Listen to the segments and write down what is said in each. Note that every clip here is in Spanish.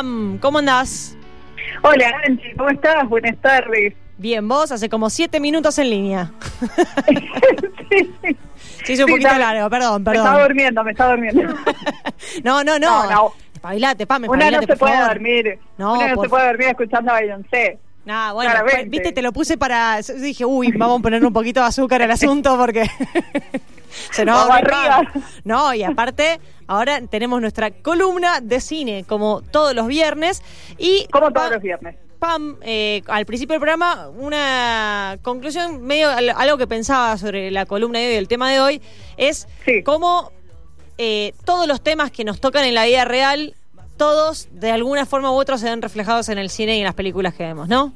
Pam, ¿cómo andás? Hola, Angie, ¿cómo estás? Buenas tardes. Bien, vos hace como siete minutos en línea. sí, Se hizo un Sí, poquito está- largo, perdón, Me estaba perdón. durmiendo, me estaba durmiendo. No, no, no. No, no. Espabilate, Pam, Una no espabilate, se puede favor. dormir. No, Una no por se puede dormir escuchando a Beyoncé. Nah, bueno, Claramente. viste, te lo puse para. Dije, uy, vamos a poner un poquito de azúcar al asunto porque. Se nos va arriba. No, y aparte, ahora tenemos nuestra columna de cine, como todos los viernes. Y Como todos los viernes. Pam, eh, al principio del programa, una conclusión, medio al- algo que pensaba sobre la columna de hoy, el tema de hoy, es Sí. cómo eh, todos los temas que nos tocan en la vida real, todos de alguna forma u otra se ven reflejados en el cine y en las películas que vemos, ¿no?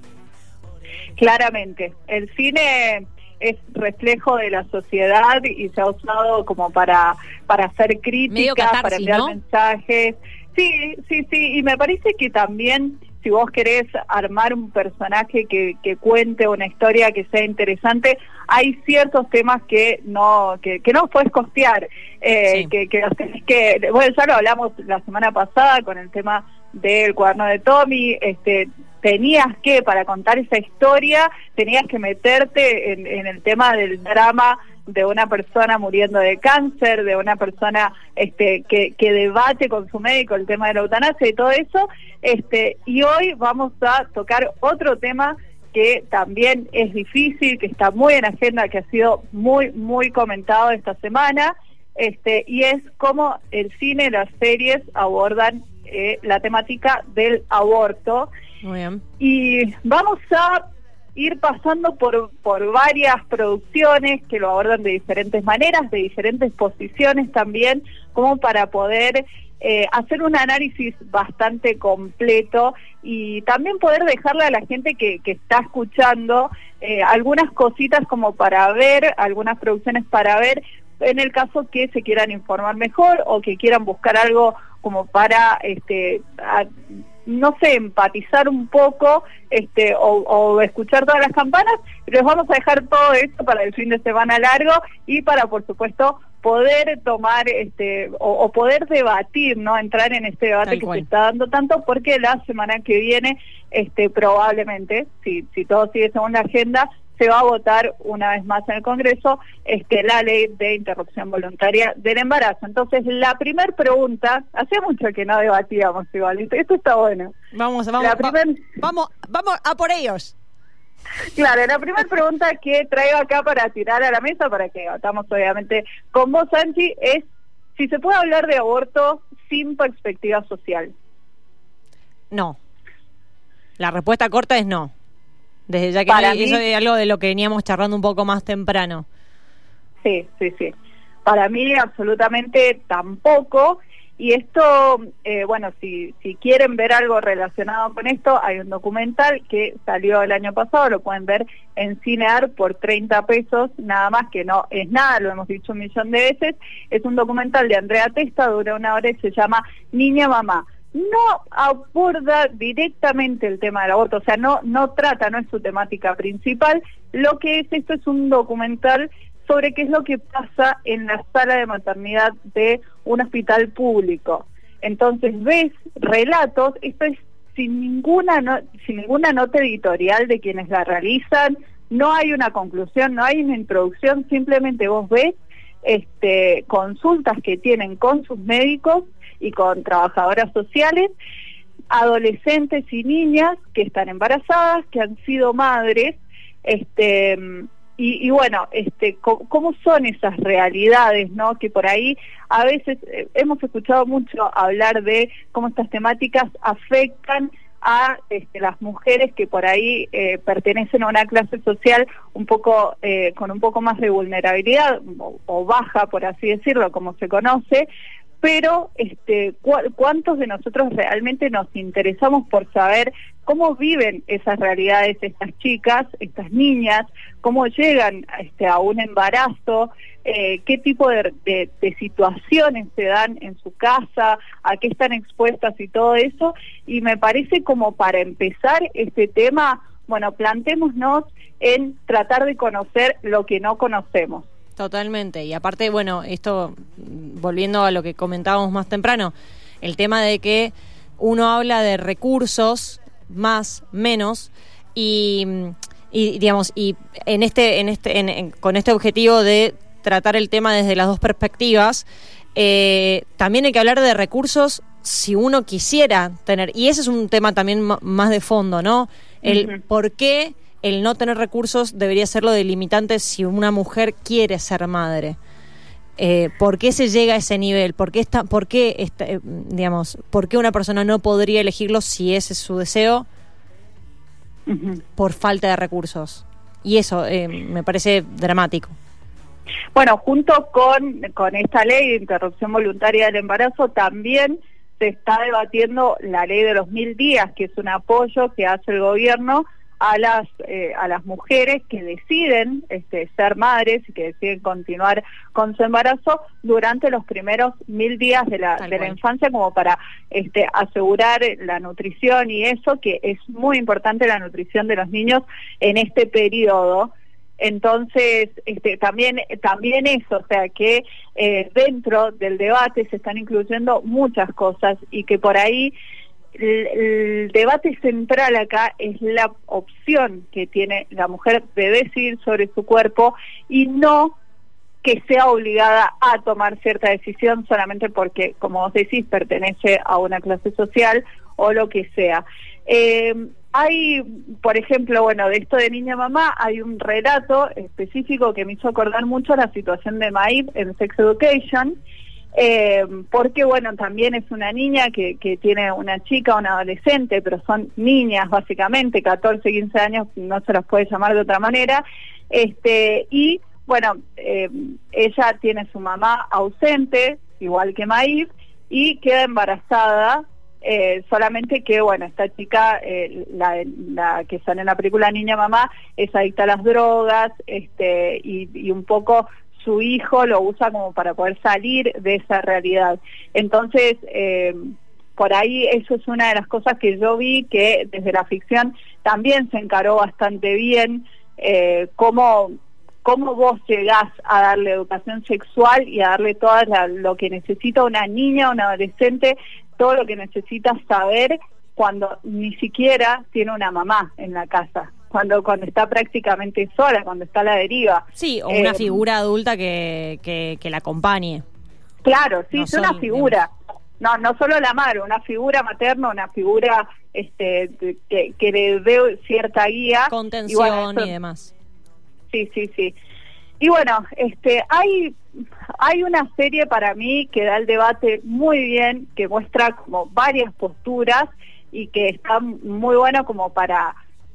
Claramente. El cine es reflejo de la sociedad y se ha usado como para, para hacer Medio críticas, catarsis, para enviar ¿no? mensajes. Sí, sí, sí. Y me parece que también si vos querés armar un personaje que, que cuente una historia que sea interesante, hay ciertos temas que no que, que no puedes costear, eh, Sí. que, que, que bueno ya lo hablamos la semana pasada con el tema del cuaderno de Tommy, este tenías que para contar esa historia tenías que meterte en, el tema del drama de una persona muriendo de cáncer, de una persona este, que, que debate con su médico el tema de la eutanasia y todo eso. Este, y hoy vamos a tocar otro tema que también es difícil, que está muy en agenda, que ha sido muy, muy comentado esta semana, este, y es cómo el cine y las series abordan eh, la temática del aborto. Muy bien. Y vamos a ir pasando por, por varias producciones que lo abordan de diferentes maneras, de diferentes posiciones también, como para poder eh, hacer un análisis bastante completo y también poder dejarle a la gente que, que está escuchando eh, algunas cositas como para ver, algunas producciones para ver, en el caso que se quieran informar mejor o que quieran buscar algo como para este no sé, empatizar un poco este o, o escuchar todas las campanas, les vamos a dejar todo esto para el fin de semana largo y para, por supuesto, poder tomar este o, o poder debatir, ¿no? Entrar en este debate Tal que cual. se está dando tanto porque la semana que viene, este probablemente, si, si todo sigue según la agenda, se va a votar una vez más en el Congreso este, la ley de interrupción voluntaria del embarazo. Entonces, la primer pregunta, hacía mucho que no debatíamos igual, esto- está bueno. Vamos, vamos, La va- vamos, vamos a por ellos. Claro, la primera pregunta que traigo acá para tirar a la mesa, para que debatamos obviamente con vos, Angie, es si se puede hablar de aborto sin perspectiva social. No. La respuesta corta es no. Desde ya que Para no- mí- eso es algo de lo que veníamos charlando un poco más temprano. Sí, sí, sí. Para mí absolutamente tampoco. Y esto, eh, bueno, si, si quieren ver algo relacionado con esto, hay un documental que salió el año pasado, lo pueden ver en Cinear por 30 pesos, nada más que no es nada, lo hemos dicho un millón de veces. Es un documental de Andrea Testa, dura una hora y se llama Niña Mamá. No aborda directamente el tema del aborto, o sea, no, no trata, no es su temática principal. Lo que es esto es un documental sobre qué es lo que pasa en la sala de maternidad de un hospital público. Entonces ves relatos, esto es sin ninguna no- sin ninguna nota editorial de quienes la realizan, no hay una conclusión, no hay una introducción, simplemente vos ves este consultas que tienen con sus médicos y con trabajadoras sociales, adolescentes y niñas que están embarazadas, que han sido madres, este y, bueno, este, ¿cómo son esas realidades? Que por ahí a veces eh, hemos escuchado mucho hablar de cómo estas temáticas afectan a este, las mujeres que por ahí eh, pertenecen a una clase social un poco eh, con un poco más de vulnerabilidad o, o baja, por así decirlo, como se conoce, pero este, cu- ¿cuántos de nosotros realmente nos interesamos por saber cómo viven esas realidades estas chicas, estas niñas, cómo llegan este, a un embarazo, eh, qué tipo de, de- de situaciones se dan en su casa, a qué están expuestas y todo eso? Y me parece como para empezar este tema, bueno, plantémonos en tratar de conocer lo que no conocemos. Totalmente. Y aparte, bueno, esto, volviendo a lo que comentábamos más temprano, el tema de que uno habla de recursos, más, menos, y, y, digamos, y en este, en este, en- con este objetivo de tratar el tema desde las dos perspectivas, eh, también hay que hablar de recursos si uno quisiera tener, y ese es un tema también más de fondo, ¿no? El por qué el no tener recursos debería ser lo delimitante si una mujer quiere ser madre. Eh, ¿Por qué se llega a ese nivel? ¿Por qué, está, por, qué está, eh, digamos, ¿Por qué una persona no podría elegirlo si ese es su deseo por falta de recursos? Y eso eh, me parece dramático. Bueno, junto con, con esta ley de interrupción voluntaria del embarazo, también se está debatiendo la ley de los mil días, que es un apoyo que hace el gobierno a las eh, a las mujeres que deciden este, ser madres y que deciden continuar con su embarazo durante los primeros mil días de la, Tal de la infancia como para este, asegurar la nutrición y eso que es muy importante la nutrición de los niños en este periodo. Entonces, este, también, también eso, o sea, que eh, dentro del debate se están incluyendo muchas cosas y que por ahí el, debate central acá es la opción que tiene la mujer de decidir sobre su cuerpo y no que sea obligada a tomar cierta decisión solamente porque, como vos decís, pertenece a una clase social o lo que sea. Eh, hay, por ejemplo, bueno, de esto de niña mamá, hay un relato específico que me hizo acordar mucho la situación de Maib en Sex Education, eh, porque, bueno, también es una niña que, tiene una chica, una adolescente, pero son niñas básicamente, 14, 15 años, no se las puede llamar de otra manera, este, y bueno, eh, ella tiene su mamá ausente, igual que Maib, y queda embarazada eh, solamente que, bueno, esta chica, la, la que sale en la película Niña Mamá, es adicta a las drogas este, y, y un poco su hijo lo usa como para poder salir de esa realidad. Entonces, eh, por ahí eso es una de las cosas que yo vi que desde la ficción también se encaró bastante bien, eh, cómo, cómo vos llegás a darle educación sexual y a darle todo lo que necesita una niña, una adolescente, todo lo que necesita saber cuando ni siquiera tiene una mamá en la casa, cuando cuando está prácticamente sola, cuando está a la deriva. Sí, o una Eh, figura adulta que, que, que la acompañe. Claro, sí, No es una figura. No, no solo la madre, una figura materna, una figura este que, que le dé cierta guía. Contención Y bueno, eso- y demás. Sí, sí, sí. Y bueno, este, hay, hay una serie para mí que da el debate muy bien, que muestra como varias posturas y que está muy bueno como para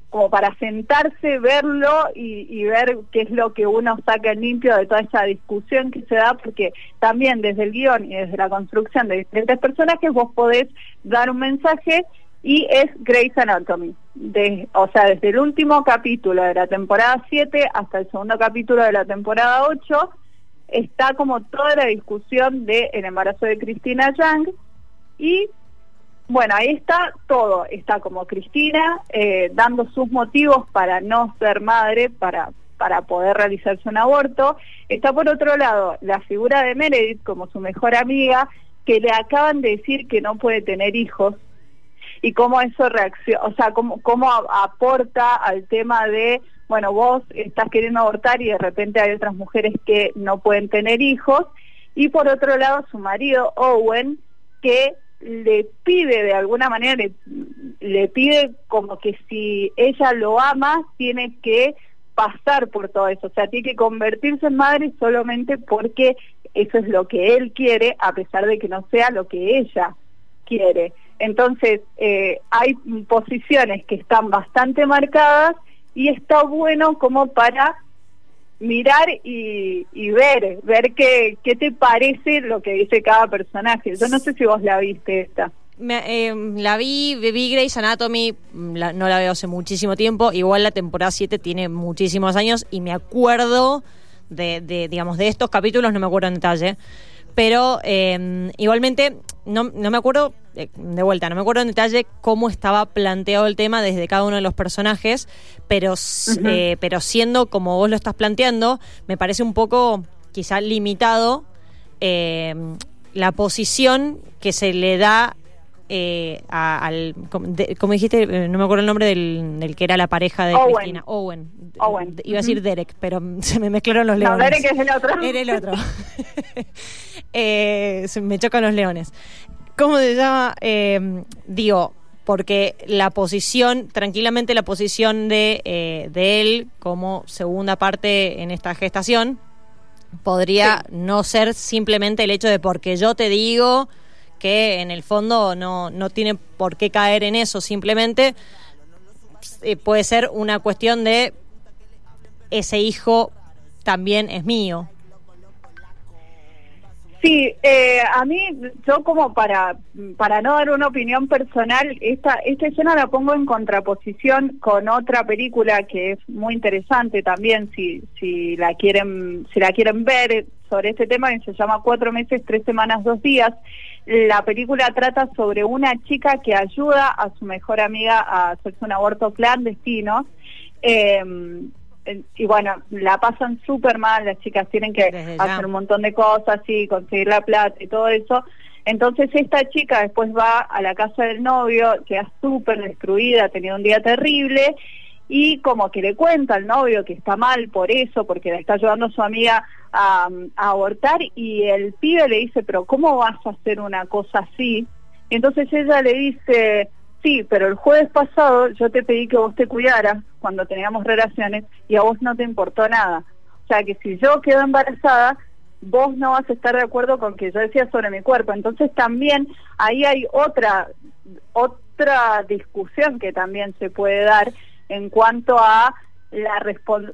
como para sentarse, verlo y, y ver qué es lo que uno saca limpio de toda esa discusión que se da, porque también desde el guion y desde la construcción de diferentes personajes vos podés dar un mensaje y es Grey's Anatomy. De, o sea, desde el último capítulo de la temporada 7 hasta el segundo capítulo de la temporada 8 está como toda la discusión del el embarazo de Cristina Young y bueno, ahí está todo. Está como Cristina eh, dando sus motivos para no ser madre, para, para poder realizarse un aborto. Está por otro lado la figura de Meredith como su mejor amiga, que le acaban de decir que no puede tener hijos y cómo eso reacciona, o sea, cómo, cómo aporta al tema de, bueno, vos estás queriendo abortar y de repente hay otras mujeres que no pueden tener hijos. Y por otro lado, su marido, Owen, que le pide de alguna manera, le, le pide como que si ella lo ama, tiene que pasar por todo eso, o sea, tiene que convertirse en madre solamente porque eso es lo que él quiere, a pesar de que no sea lo que ella quiere. Entonces, eh, hay posiciones que están bastante marcadas y está bueno como para mirar y, y ver, ver qué, qué te parece lo que dice cada personaje. Yo no sé si vos la viste esta. Me- eh, la vi, vi Grey's Anatomy, mm, la- no la veo hace muchísimo tiempo. Igual la temporada 7 tiene muchísimos años y me acuerdo de, de, digamos, de estos capítulos, no me acuerdo en detalle. Pero eh, igualmente, no, no me acuerdo, eh, de vuelta, no me acuerdo en detalle cómo estaba planteado el tema desde cada uno de los personajes, pero, eh, pero siendo como vos lo estás planteando, me parece un poco quizá limitado eh, la posición que se le da eh, al, como dijiste, eh, no me acuerdo el nombre del, que era la pareja de Cristina, Owen. Owen. Iba a decir Derek, pero se me mezclaron los leones. No, Derek es el otro. Era el otro. eh, me chocan los leones. ¿Cómo se llama? Eh, digo, porque la posición, tranquilamente la posición de, eh, de él como segunda parte en esta gestación, podría no ser simplemente el hecho de porque yo te digo que en el fondo no, no tiene por qué caer en eso, simplemente eh, puede ser una cuestión de ese hijo también es mío. Sí, eh, a mí, yo como para, para no dar una opinión personal, esta, esta escena la pongo en contraposición con otra película que es muy interesante también, si, si, la, quieren, si la quieren ver sobre este tema, que se llama Cuatro meses, tres semanas, dos días. La película trata sobre una chica que ayuda a su mejor amiga a hacerse un aborto clandestino. Eh, y bueno, la pasan súper mal, las chicas tienen que hacer un montón de cosas y conseguir la plata y todo eso. Entonces esta chica después va a la casa del novio, queda súper destruida, ha tenido un día terrible y como que le cuenta al novio que está mal por eso, porque le está ayudando a su amiga a, abortar y el pibe le dice, pero ¿cómo vas a hacer una cosa así? Y entonces ella le dice, Sí, pero el jueves pasado yo te pedí que vos te cuidaras cuando teníamos relaciones y a vos no te importó nada. O sea que si yo quedo embarazada, vos no vas a estar de acuerdo con que yo decía sobre mi cuerpo. Entonces también ahí hay otra otra discusión que también se puede dar en cuanto a la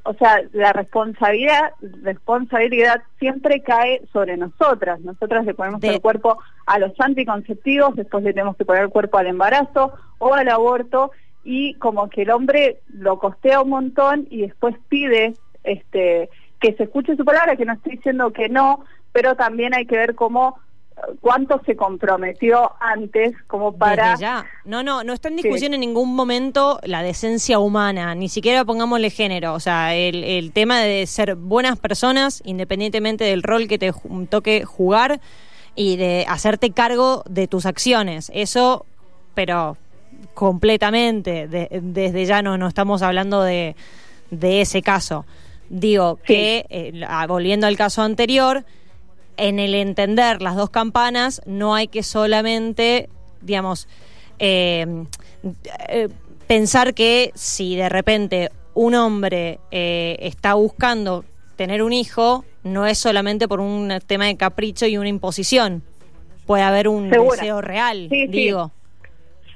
o sea, la responsabilidad responsabilidad siempre cae sobre nosotras. Nosotras le ponemos el cuerpo a los anticonceptivos, después le tenemos que poner el cuerpo al embarazo o al aborto y como que el hombre lo costea un montón y después pide este que se escuche su palabra, que no estoy diciendo que no, pero también hay que ver cómo cuánto se comprometió antes como para... ya. No, no, no está en discusión en ningún momento la decencia humana, ni siquiera pongámosle género, o sea, el, el tema de ser buenas personas, independientemente del rol que te toque jugar y de hacerte cargo de tus acciones, eso, pero completamente, desde ya no, no estamos hablando de, de ese caso. Digo que, eh, volviendo al caso anterior, en el entender las dos campanas no hay que solamente, digamos, eh, eh, pensar que si de repente un hombre eh, está buscando tener un hijo, no es solamente por un tema de capricho y una imposición. Puede haber un deseo real, digo.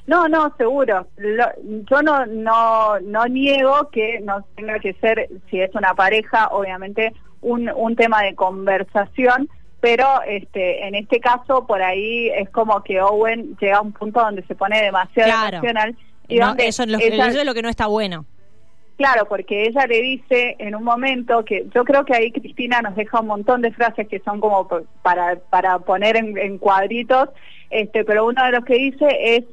No, no, seguro. yo no, no, no niego que no tenga que ser, si es una pareja, obviamente, un, un tema de conversación, pero este en este caso por ahí es como que Owen llega a un punto donde se pone demasiado emocional y donde eso, es lo, es lo que no está bueno. Claro, porque ella le dice en un momento que yo creo que ahí Cristina nos deja un montón de frases que son como para, para poner en, en cuadritos, este, pero uno de los que dice es,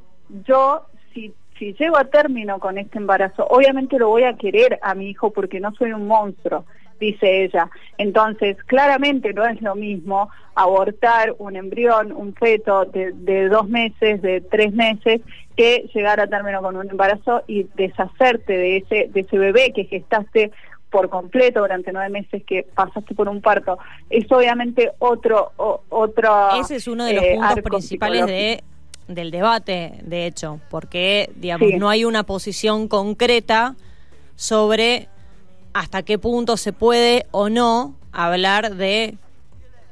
yo si, si llego a término con este embarazo, obviamente lo voy a querer a mi hijo porque no soy un monstruo dice ella. Entonces, claramente no es lo mismo abortar un embrión, un feto de, de, dos meses, de tres meses, que llegar a término con un embarazo y deshacerte de ese, de ese bebé que gestaste por completo durante nueve meses que pasaste por un parto. Es obviamente otro... otro Ese es uno de los eh, puntos principales de del debate, de hecho, porque digamos no hay una posición concreta sobre hasta qué punto se puede o no hablar de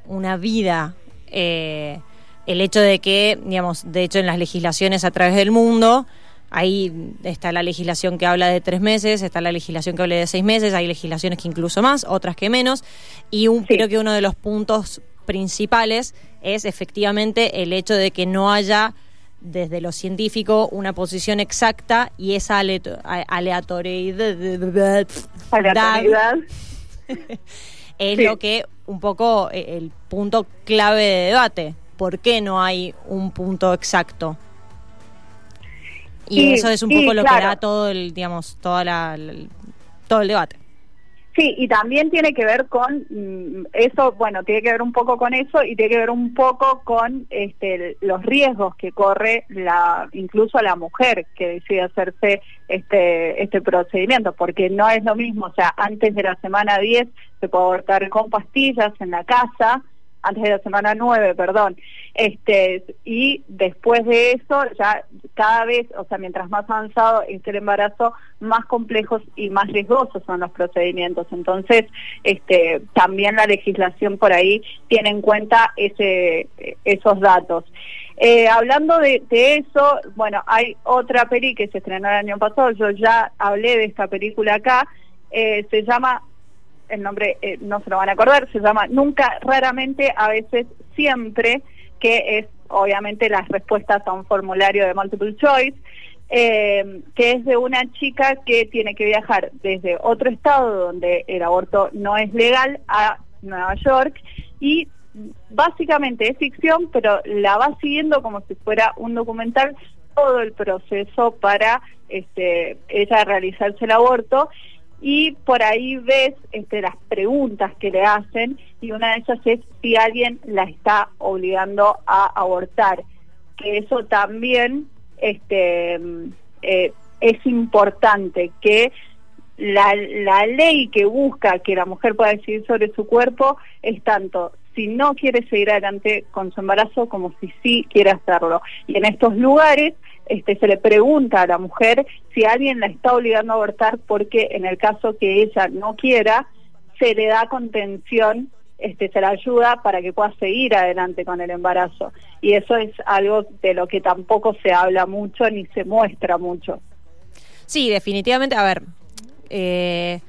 una vida. Eh, el hecho de que, digamos, de hecho en las legislaciones a través del mundo, ahí está la legislación que habla de tres meses, está la legislación que habla de seis meses, hay legislaciones que incluso más, otras que menos, y un, creo que uno de los puntos principales es efectivamente el hecho de que no haya desde lo científico una posición exacta y esa aleatoriedad, es lo que un poco eh, el punto clave de debate. ¿Por qué no hay un punto exacto? Y eso es un poco lo que da todo el, digamos, toda la, todo el debate. Sí, y también tiene que ver con mm, eso, bueno, tiene que ver un poco con eso y tiene que ver un poco con este, los riesgos que corre la, incluso la mujer que decide hacerse este, este procedimiento, porque no es lo mismo, o sea, antes de la semana 10 se puede abortar con pastillas en la casa, antes de la semana 9, perdón. Este, y después de eso, ya cada vez, o sea, mientras más avanzado es el embarazo, más complejos y más riesgosos son los procedimientos. Entonces, este, también la legislación por ahí tiene en cuenta ese, esos datos. Eh, hablando de, eso, bueno, hay otra peli que se estrenó el año pasado, yo ya hablé de esta película acá, eh, se llama el nombre eh, no se lo van a acordar, se llama Nunca, raramente, a veces, siempre, que es obviamente las respuestas a un formulario de multiple choice, eh, que es de una chica que tiene que viajar desde otro estado donde el aborto no es legal a Nueva York y básicamente es ficción, pero la va siguiendo como si fuera un documental todo el proceso para este, ella realizarse el aborto y por ahí ves este, las preguntas que le hacen y una de ellas es si alguien la está obligando a abortar, que eso también este, eh, es importante, que la, la ley que busca que la mujer pueda decidir sobre su cuerpo es tanto si no quiere seguir adelante con su embarazo como si sí quiere hacerlo. Y en estos lugares este, se le pregunta a la mujer si alguien la está obligando a abortar porque en el caso que ella no quiera, se le da contención, este, se la ayuda para que pueda seguir adelante con el embarazo. Y eso es algo de lo que tampoco se habla mucho ni se muestra mucho. Sí, definitivamente, a ver, eh,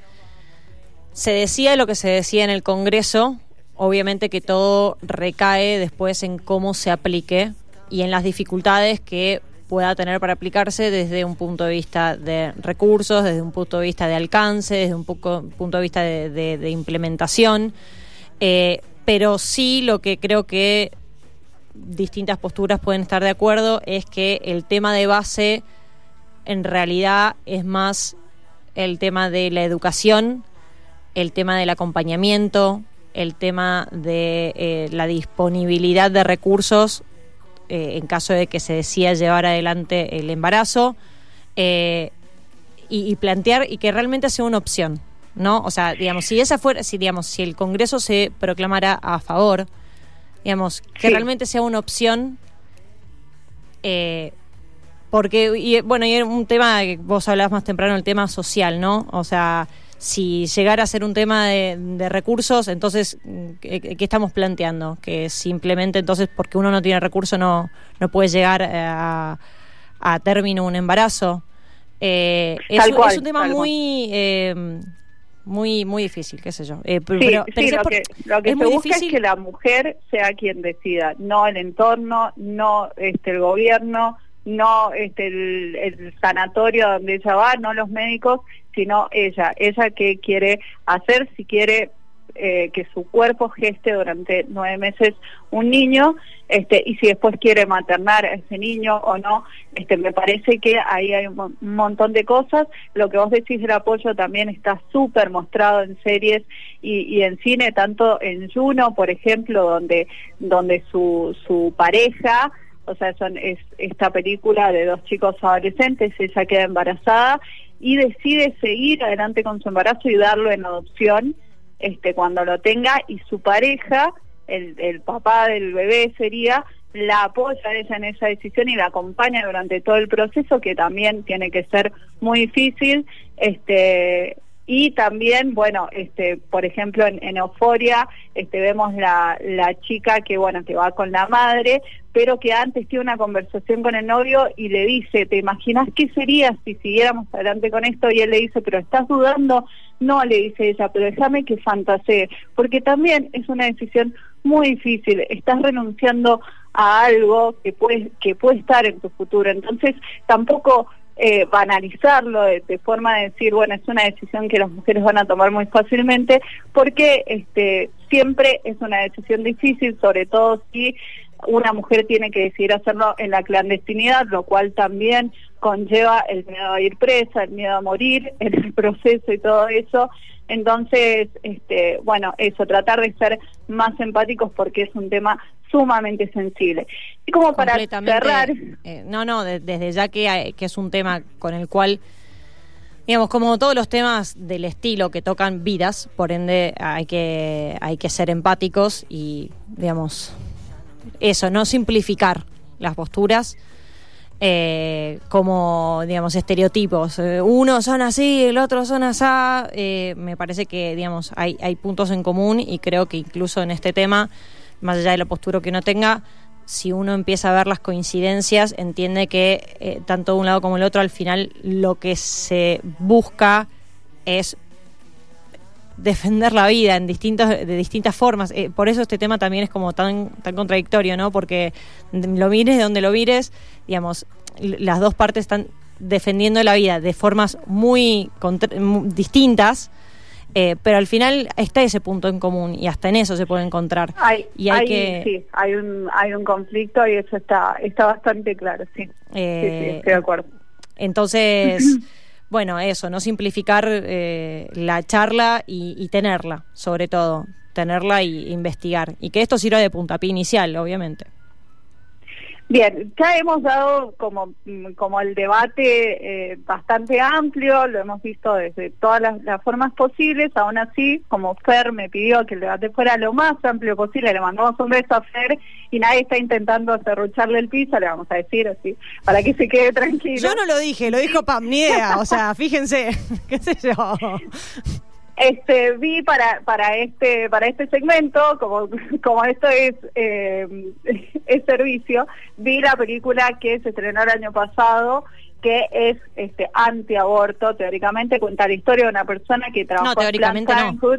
se decía lo que se decía en el Congreso, obviamente que todo recae después en cómo se aplique y en las dificultades que pueda tener para aplicarse desde un punto de vista de recursos, desde un punto de vvista de alcance, desde un poco, punto de vista de, implementación. Eh, pero sí lo que creo que distintas posturas pueden estar de acuerdo es que el tema de base en realidad es más el tema de la educación, el tema del acompañamiento, el tema de eh, la disponibilidad de recursos eh, en caso de que se decida llevar adelante el embarazo eh, y, plantear y que realmente sea una opción, ¿no? O sea, digamos, si esa fuera, si digamos, si el Congreso se proclamara a favor, digamos, que realmente sea una opción, eh, porque, y, bueno, y un tema que vos hablabas más temprano, el tema social, ¿no? O sea, si llegara a ser un tema de, recursos, entonces, ¿qué, estamos planteando? Que simplemente entonces porque uno no tiene recursos no, no puede llegar eh, a, a término un embarazo. Eh, es, un tema muy... Eh, muy muy difícil, qué sé yo. Eh, pero, lo que, lo que se busca es que la mujer sea quien decida, no el entorno, no este el gobierno, no este el, sanatorio donde ella va, no los médicos, sino ella, ella que quiere hacer, si quiere eh, que su cuerpo geste durante nueve meses un niño, este, y si después quiere maternar a ese niño o no, este, me parece que ahí hay un, montón de cosas. Lo que vos decís del apoyo también está súper mostrado en series y, y, en cine, tanto en Juno, por ejemplo, donde, donde su, su pareja o sea, son, es esta película de dos chicos adolescentes, ella queda embarazada y decide seguir adelante con su embarazo y darlo en adopción este cuando lo tenga y su pareja el, papá del bebé sería la apoya a ella en esa decisión y la acompaña durante todo el proceso que también tiene que ser muy difícil este y también bueno este por ejemplo en, Euforia este vemos la, la chica que bueno que va con la madre pero que antes tiene una conversación con el novio y le dice te imaginas qué sería si siguiéramos adelante con esto y él le dice pero estás dudando no le dice ella pero déjame que fantasee porque también es una decisión muy difícil. Estás renunciando a algo que puede que puede estar en tu futuro. Entonces tampoco eh, banalizarlo de, forma de decir, bueno, es una decisión que las mujeres van a tomar muy fácilmente, porque este, siempre es una decisión difícil, sobre todo si una mujer tiene que decidir hacerlo en la clandestinidad, lo cual también conlleva el miedo a ir presa, el miedo a morir en el proceso y todo eso. Entonces, este, bueno, eso, tratar de ser más empáticos porque es un tema sumamente sensible. Y como para cerrar... Eh, no, no, desde ya que, que es un tema con el cual digamos, como todos los temas del estilo que tocan vidas, por ende hay que, hay que ser empáticos y, digamos, eso, no simplificar las posturas eh, como, digamos, estereotipos. Eh, uno son así, el otro son así. Eh, me parece que, digamos, hay, hay puntos en común y creo que incluso en este tema, más allá de la postura que uno tenga, si uno empieza a ver las coincidencias, entiende que eh, tanto de un lado como el otro, al final lo que se busca es defender la vida en distintos, de distintas formas. Eh, por eso este tema también es como tan, tan contradictorio, ¿no? Porque lo mires de donde lo mires, digamos, las dos partes están defendiendo la vida de formas muy distintas eh, pero al final está ese punto en común y hasta en eso se puede encontrar. Hay, y hay, que... Sí, hay un, hay un conflicto y eso está, está bastante claro, sí. sí, sí eh, estoy de acuerdo. Entonces, bueno, eso, no simplificar eh, la charla y, y, tenerla, sobre todo, tenerla y investigar. Y que esto sirva de puntapié inicial, obviamente. Bien, ya hemos dado como, como el debate eh, bastante amplio, lo hemos visto desde todas las, formas posibles, aún así, como Fer me pidió que el debate fuera lo más amplio posible, le mandamos un beso a Fer y nadie está intentando cerrucharle el piso, le vamos a decir así, para que se quede tranquilo. Yo no lo dije, lo dijo Pamniea, o sea, fíjense, qué sé yo. Este, vi para para este para este segmento, como como esto es eh, es servicio, vi la película que se estrenó el año pasado que es este antiaborto, teóricamente cuenta la historia de una persona que trabajó no, teóricamente en no.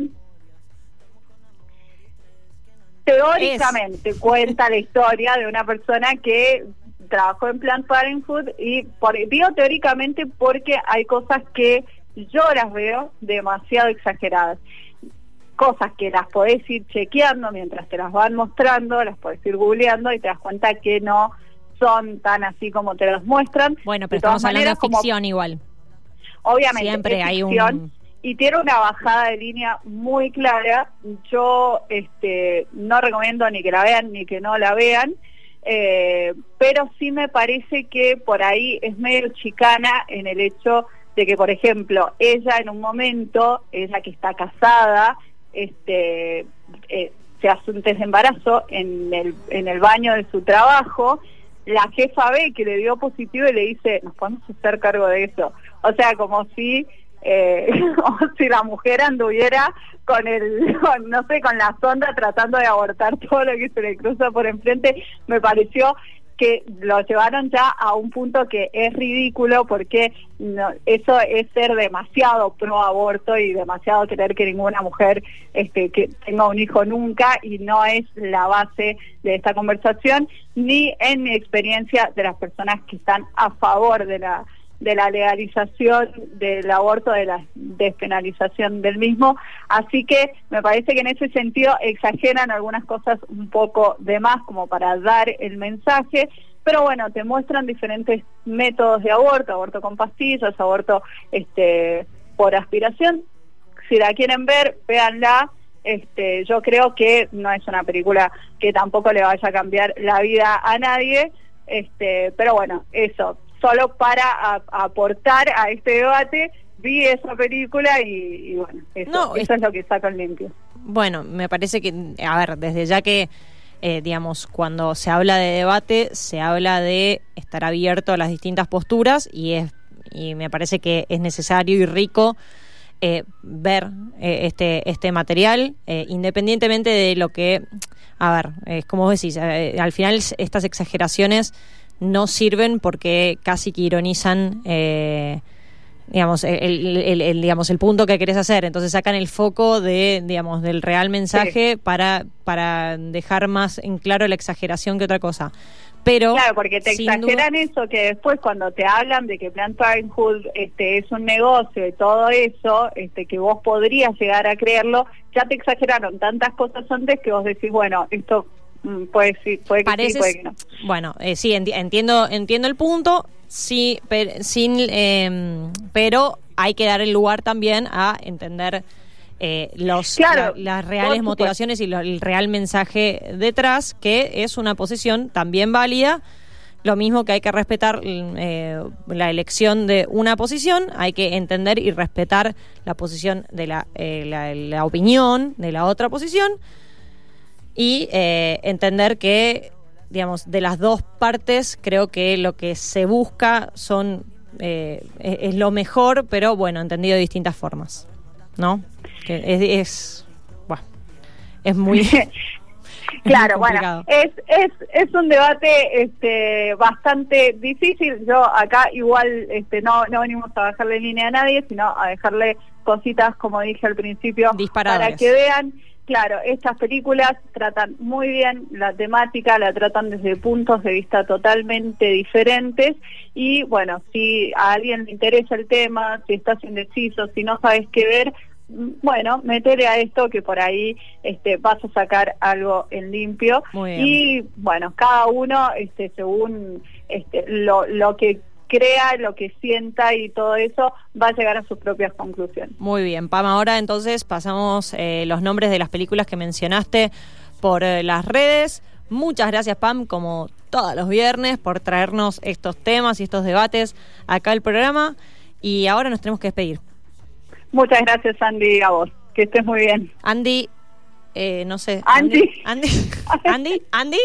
Teóricamente cuenta la historia de una persona que trabajó en Planned Parenthood y por, digo teóricamente porque hay cosas que yo las veo demasiado exageradas. Cosas que las podés ir chequeando mientras te las van mostrando, las podés ir googleando y te das cuenta que no son tan así como te las muestran. Bueno, pero estamos hablando de ficción igual. Obviamente. Siempre hay un y tiene una bajada de línea muy clara. Yo este, no recomiendo ni que la vean ni que no la vean, eh, pero sí me parece que por ahí es medio chicana en el hecho de que, por ejemplo, ella en un momento, ella que está casada, este, eh, se hace un test embarazo en el, en el baño de su trabajo, la jefa ve que le dio positivo y le dice, nos podemos hacer cargo de eso. O sea, como si, eh, como si la mujer anduviera con el, no sé, con la sonda tratando de abortar todo lo que se le cruza por enfrente, me pareció que lo llevaron ya a un punto que es ridículo porque no, eso es ser demasiado pro aborto y demasiado querer que ninguna mujer este, que tenga un hijo nunca y no es la base de esta conversación ni en mi experiencia de las personas que están a favor de la de la legalización del aborto, de la despenalización del mismo. Así que me parece que en ese sentido exageran algunas cosas un poco de más como para dar el mensaje, pero bueno, te muestran diferentes métodos de aborto, aborto con pastillas, aborto este por aspiración. Si la quieren ver, véanla. Este, yo creo que no es una película que tampoco le vaya a cambiar la vida a nadie, este, pero bueno, eso, solo para aportar a este debate, vi esa película y, bueno, eso, es... lo que saca el limpio. Bueno, me parece que, a ver, desde ya que, eh, digamos, cuando se habla de debate, se habla de estar abierto a las distintas posturas y, es, y me parece que es necesario y rico. Eh, ver eh, este este material independientemente de lo que a ver es como vos decís al final estas exageraciones no sirven porque casi que ironizan eh, digamos el, digamos el punto que querés hacer. Entonces sacan el foco de digamos del real mensaje para para dejar más en claro la exageración que otra cosa. Pero claro porque te exageran eso que después cuando te hablan de que Planned Parenthood este es un negocio y todo eso este que vos podrías llegar a creerlo ya te exageraron tantas cosas antes que vos decís bueno esto Mm, puede, sí, puede que sí, puede que no. Bueno, eh, sí, entiendo, entiendo el punto, sí, pero, sin, em, pero hay que dar el lugar también a entender eh, los, Claro, la- las reales motivaciones y lo- el real mensaje detrás, que es una posición también válida. Lo mismo que hay que respetar eh, la elección de una posición, hay que entender y respetar la posición de la, eh, la, la opinión de la otra posición y eh, entender que, digamos, de las dos partes creo que lo que se busca son eh, es, es lo mejor, pero bueno, entendido de distintas formas, ¿no? Que es, es, bueno, es muy Claro, bueno, es, es, es un debate este, bastante difícil. Yo acá igual este, no, no venimos a dejarle línea a nadie, sino a dejarle cositas, como dije al principio, para que vean. Claro, estas películas tratan muy bien la temática, la tratan desde puntos de vista totalmente diferentes y bueno, si a alguien le interesa el tema, si estás indeciso, si no sabes qué ver, mm, bueno, métele a esto que por ahí este, vas a sacar algo en limpio y bueno, cada uno este, según este, lo, lo que crea, lo que sienta y todo eso va a llegar a sus propias conclusiones. Muy bien, Pam. Ahora entonces pasamos eh, los nombres de las películas que mencionaste por eh, las redes. Muchas gracias, Pam, como todos los viernes, por traernos estos temas y estos debates acá al programa. Y ahora nos tenemos que despedir. Muchas gracias, Andy, a vos. Que estés muy bien. Andy, eh, no sé. Andy. Andy. Andy. Andy. Andy.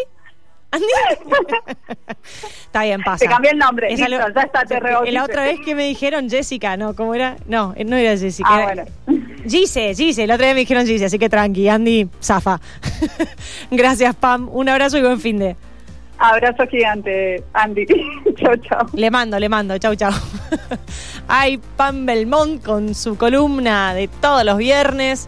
Está bien, pasa. Te cambié el nombre, listo, ya está, te rebauticé. La otra vez que me dijeron Jessica, ¿no? ¿Cómo era? No, no era Jessica. Ah, era- bueno. Gise, Gise, la otra vez me dijeron Gise, así que tranqui, Andy, zafa. Gracias, Pam. Un abrazo y buen fin de. Abrazo gigante, Andy. chau, chau. Le mando, le mando, chau, chau. Ay, Pam Belmont con su columna de todos los viernes.